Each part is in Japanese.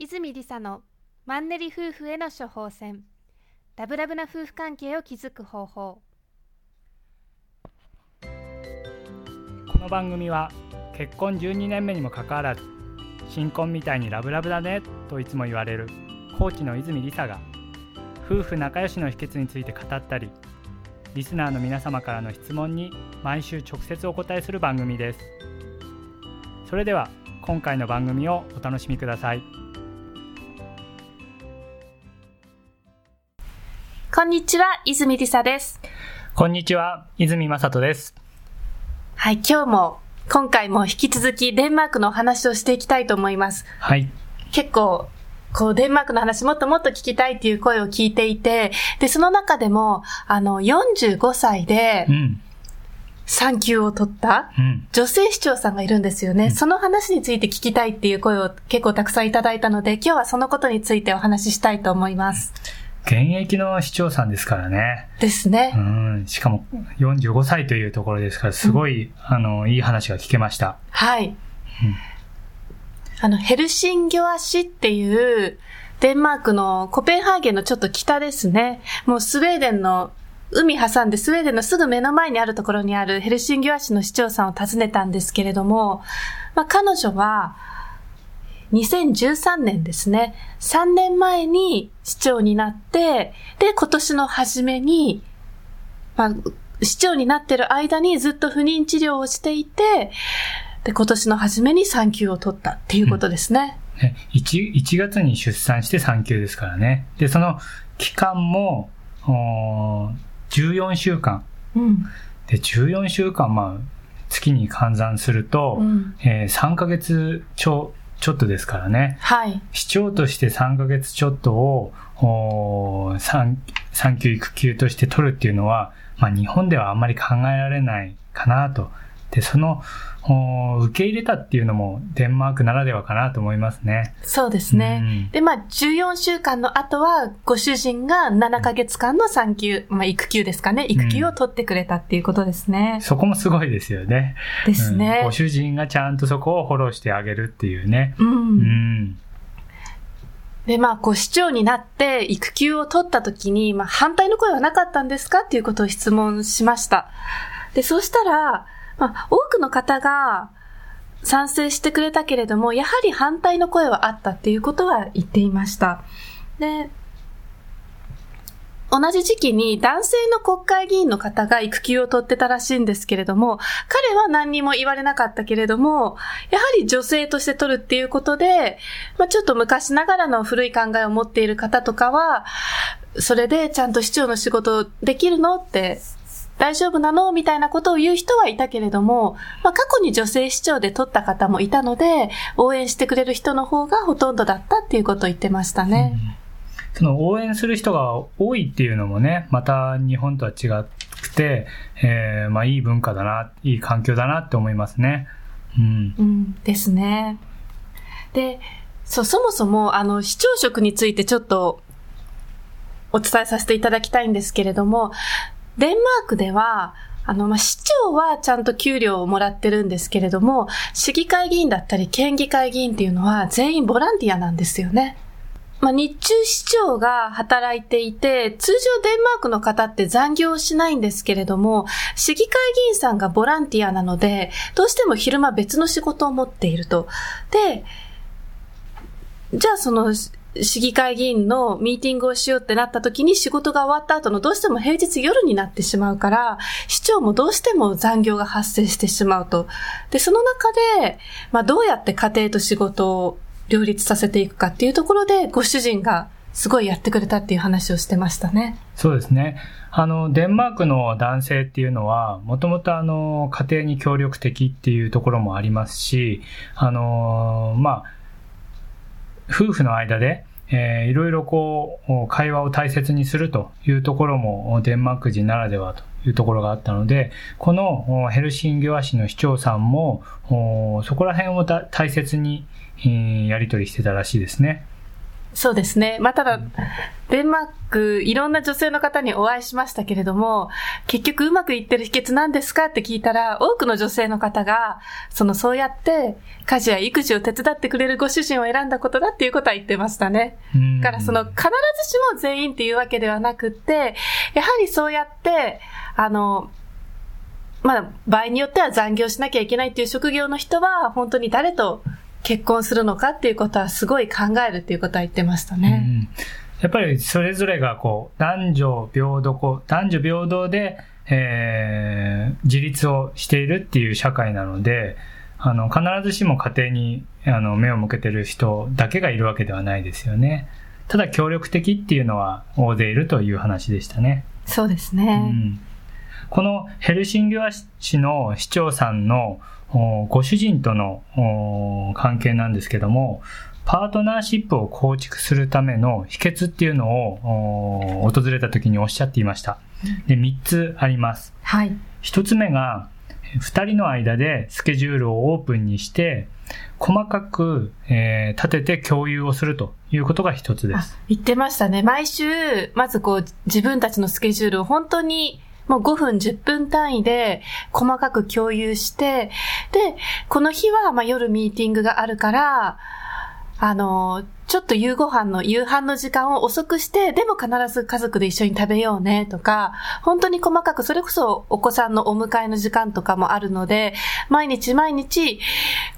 泉理沙のマンネリ夫婦への処方箋。ラブラブな夫婦関係を築く方法。この番組は結婚12年目にもかかわらず新婚みたいにラブラブだねといつも言われるコーチの泉理沙が夫婦仲良しの秘訣について語ったりリスナーの皆様からの質問に毎週直接お答えする番組です。それでは今回の番組をお楽しみください。こんにちは泉理沙です。こんにちは泉正人です。はい今日も今回も引き続きデンマークのお話をしていきたいと思います。はい。結構こう、デンマークの話もっともっと聞きたいっていう声を聞いていて、で、その中でも、あの、45歳でう、ん。産休を取ったうん。女性市長さんがいるんですよね。その話について聞きたいっていう声を結構たくさんいただいたので、今日はそのことについてお話ししたいと思います。現役の市長さんですからねですね。うんしかも45歳というところですからすごい、あのいい話が聞けましたはい。あの、ヘルシンギョア市っていう、デンマークのコペンハーゲンのちょっと北ですね。もうスウェーデンの海挟んでスウェーデンのすぐ目の前にあるところにあるヘルシンギョア市の市長さんを訪ねたんですけれども、まあ、彼女は、2013年ですね。3年前に市長になって、で、今年の初めに、まあ、市長になってる間にずっと不妊治療をしていて、で、今年の初めに産休を取ったっていうことですね。ね 1, 1月に出産して産休ですからね。で、その期間も、おー14週間。うん。で、14週間、まあ、月に換算すると、うん。えー3ヶ月ちょ、ちょっとですからね。はい。市長として3ヶ月ちょっとを、産休育休として取るっていうのは、まあ日本ではあんまり考えられないかなと。で、その、受け入れたっていうのもデンマークならではかなと思いますね。そうですね。うんで、まあ、14週間の後は、ご主人が7ヶ月間の産休、まあ、育休ですかね。育休を取ってくれたっていうことですね。そこもすごいですよね。ですねうんご。主人がちゃんとそこをフォローしてあげるっていうね。うん。うん。で、まあ、こう、市長になって育休を取った時に、まあ、反対の声はなかったんですかっていうことを質問しました。で、そうしたら、まあ、多くの方が賛成してくれたけれども、やはり反対の声はあったっていうことは言っていました。で、同じ時期に男性の国会議員の方が育休を取ってたらしいんですけれども、彼は何にも言われなかったけれども、やはり女性として取るっていうことで、まあ、ちょっと昔ながらの古い考えを持っている方とかは、それでちゃんと市長の仕事できるのって、大丈夫なの？みたいなことを言う人はいたけれども、まあ、過去に女性市長で取った方もいたので、応援してくれる人の方がほとんどだったっていうことを言ってましたね。その応援する人が多いっていうのもね、また日本とは違くて、えーまあいい文化だな、いい環境だなって思いますね。うん。うん、ですね。で、そう、そもそも、あの、市長職についてちょっとお伝えさせていただきたいんですけれども、デンマークでは、あの、まあ、市長はちゃんと給料をもらってるんですけれども、市議会議員だったり県議会議員っていうのは全員ボランティアなんですよね。まあ、日中市長が働いていて、通常デンマークの方って残業しないんですけれども、市議会議員さんがボランティアなので、どうしても昼間別の仕事を持っていると。で、じゃあその市議会議員のミーティングをしようってなった時に仕事が終わった後のどうしても平日夜になってしまうから、市長もどうしても残業が発生してしまうと。で、その中で、まあどうやって家庭と仕事を両立させていくかっていうところで、ご主人がすごいやってくれたっていう話をしてましたね。そうですね。あの、デンマークの男性っていうのは、もともとあの、家庭に協力的っていうところもありますし、あの、まあ、夫婦の間で、えーいろいろこう、会話を大切にするというところも、デンマーク人ならではというところがあったので、このヘルシンギョア市の市長さんも、そこら辺を大切に、えやり取りしてたらしいですね。そうですね。まあ、ただ、デンマーク、いろんな女性の方にお会いしましたけれども、結局うまくいってる秘訣なんですかって聞いたら、多くの女性の方が、そのそうやって家事や育児を手伝ってくれるご主人を選んだことだっていうことは言ってましたね。だからその必ずしも全員っていうわけではなくって、やはりそうやって、あの、まあ、場合によっては残業しなきゃいけないっていう職業の人は、本当に誰と結婚するのかっていうことはすごい考えるっていうことは言ってましたね。うん、やっぱりそれぞれがこう、男女平等、男女平等で、えー、自立をしているっていう社会なので、あの、必ずしも家庭にあの目を向けてる人だけがいるわけではないですよね。ただ協力的っていうのは大勢いるという話でしたね。そうですね。うんこのヘルシンギュア市の市長さんのご主人との関係なんですけども、パートナーシップを構築するための秘訣っていうのを訪れた時におっしゃっていました。で、3つあります。はい。1つ目が、2人の間でスケジュールをオープンにして、細かく、えー、立てて共有をするということが一つです。言ってましたね。毎週、まずこう、自分たちのスケジュールを本当にもう5分、10分単位で細かく共有して、で、この日はま夜ミーティングがあるから、あの、ちょっと夕ご飯の、夕飯の時間を遅くして、でも必ず家族で一緒に食べようねとか、本当に細かく、それこそお子さんのお迎えの時間とかもあるので、毎日毎日、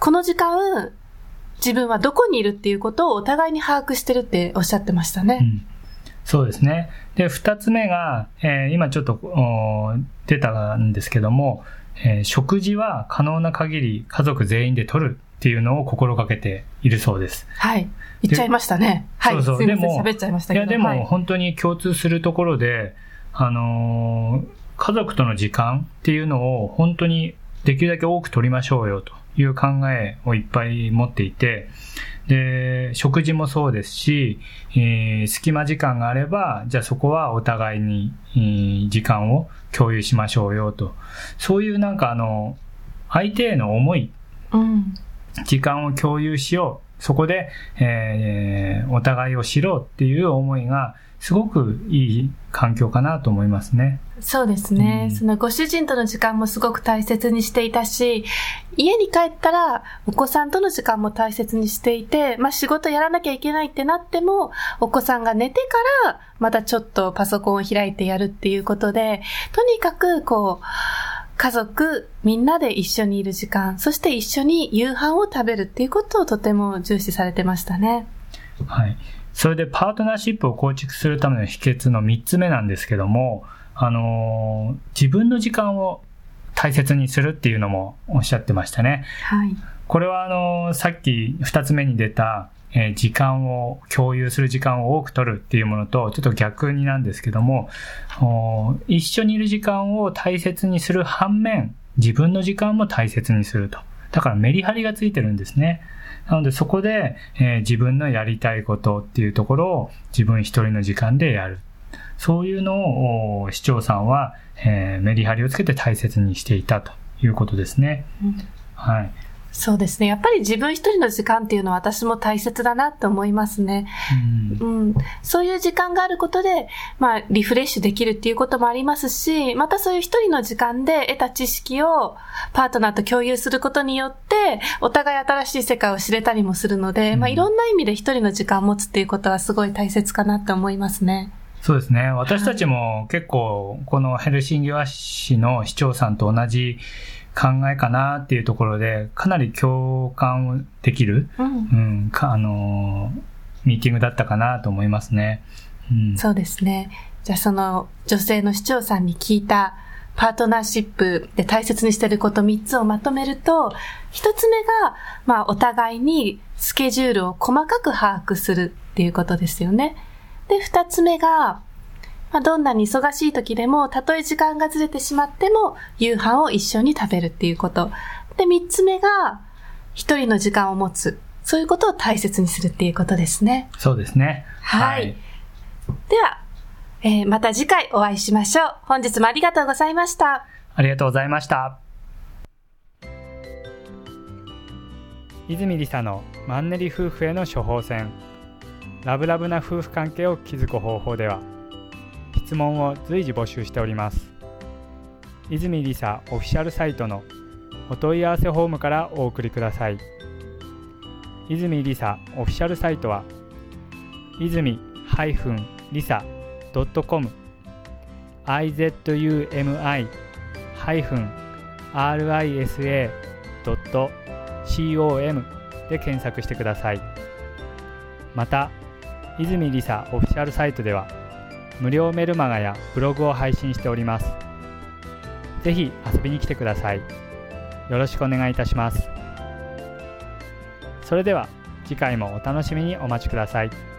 この時間、自分はどこにいるっていうことをお互いに把握してるっておっしゃってましたね。うんそうですね。で、二つ目が、えー、今ちょっと出たんですけども、えー、食事は可能な限り家族全員で取るっていうのを心がけているそうです。はい。言っちゃいましたね。はい。そうそう。でも、喋っちゃいましたけど。いや、でも、本当に共通するところで、あのー、家族との時間っていうのを本当にできるだけ多く取りましょうよという考えをいっぱい持っていて、で、食事もそうですし、えー、隙間時間があれば、じゃあそこはお互いに、えー、時間を共有しましょうよと。そういうなんかあの、相手への思い、うん、時間を共有しよう。そこで、えー、お互いを知ろうっていう思いが、すごくいい環境かなと思いますね。そうですね、うん、そのご主人との時間もすごく大切にしていたし、家に帰ったらお子さんとの時間も大切にしていて、まあ仕事やらなきゃいけないってなっても、お子さんが寝てからまたちょっとパソコンを開いてやるっていうことで、とにかくこう、家族みんなで一緒にいる時間、そして一緒に夕飯を食べるっていうことをとても重視されてましたね。はい。それでパートナーシップを構築するための秘訣の3つ目なんですけども、あのー、自分の時間を大切にするっていうのもおっしゃってましたね。はい。これはあのー、さっき2つ目に出た、えー、時間を共有する時間を多く取るっていうものとちょっと逆になんですけども、一緒にいる時間を大切にする反面、自分の時間も大切にすると。だからメリハリがついてるんですね。なのでそこで、えー、自分のやりたいことっていうところを自分一人の時間でやる。そういうのを市長さんは、えー、メリハリをつけて大切にしていたということですね。うん、はい。そうですね。やっぱり自分一人の時間っていうのは私も大切だなと思いますね。うん、うん、そういう時間があることで、まあ、リフレッシュできるっていうこともありますし、またそういう一人の時間で得た知識をパートナーと共有することによって、お互い新しい世界を知れたりもするので、うん、まあ、いろんな意味で一人の時間を持つっていうことはすごい大切かなと思いますね。そうですね。私たちも結構、このヘルシンギワ市の市長さんと同じ考えかなっていうところで、かなり共感できる、うん、うん、かあのミーティングだったかなと思いますね。うん、そうですね。じゃあその女性の市長さんに聞いたパートナーシップで大切にしてること3つをまとめると、1つ目が、まあお互いにスケジュールを細かく把握するっていうことですよね。で、2つ目が、まあ、どんなに忙しい時でも、たとえ時間がずれてしまっても、夕飯を一緒に食べるっていうこと。で、三つ目が、一人の時間を持つ。そういうことを大切にするっていうことですね。そうですね。はい。はい、では、えー、また次回お会いしましょう。本日もありがとうございました。ありがとうございました。泉理沙のマンネリ夫婦への処方箋。ラブラブな夫婦関係を築く方法では質問を随時募集しております。泉りさオフィシャルサイトのお問い合わせフォームからお送りください。泉りさオフィシャルサイトは泉りさ .com izumi-risa.com で検索してください。また泉りさオフィシャルサイトでは無料メルマガやブログを配信しております。ぜひ遊びに来てください。よろしくお願いいたします。それでは次回もお楽しみにお待ちください。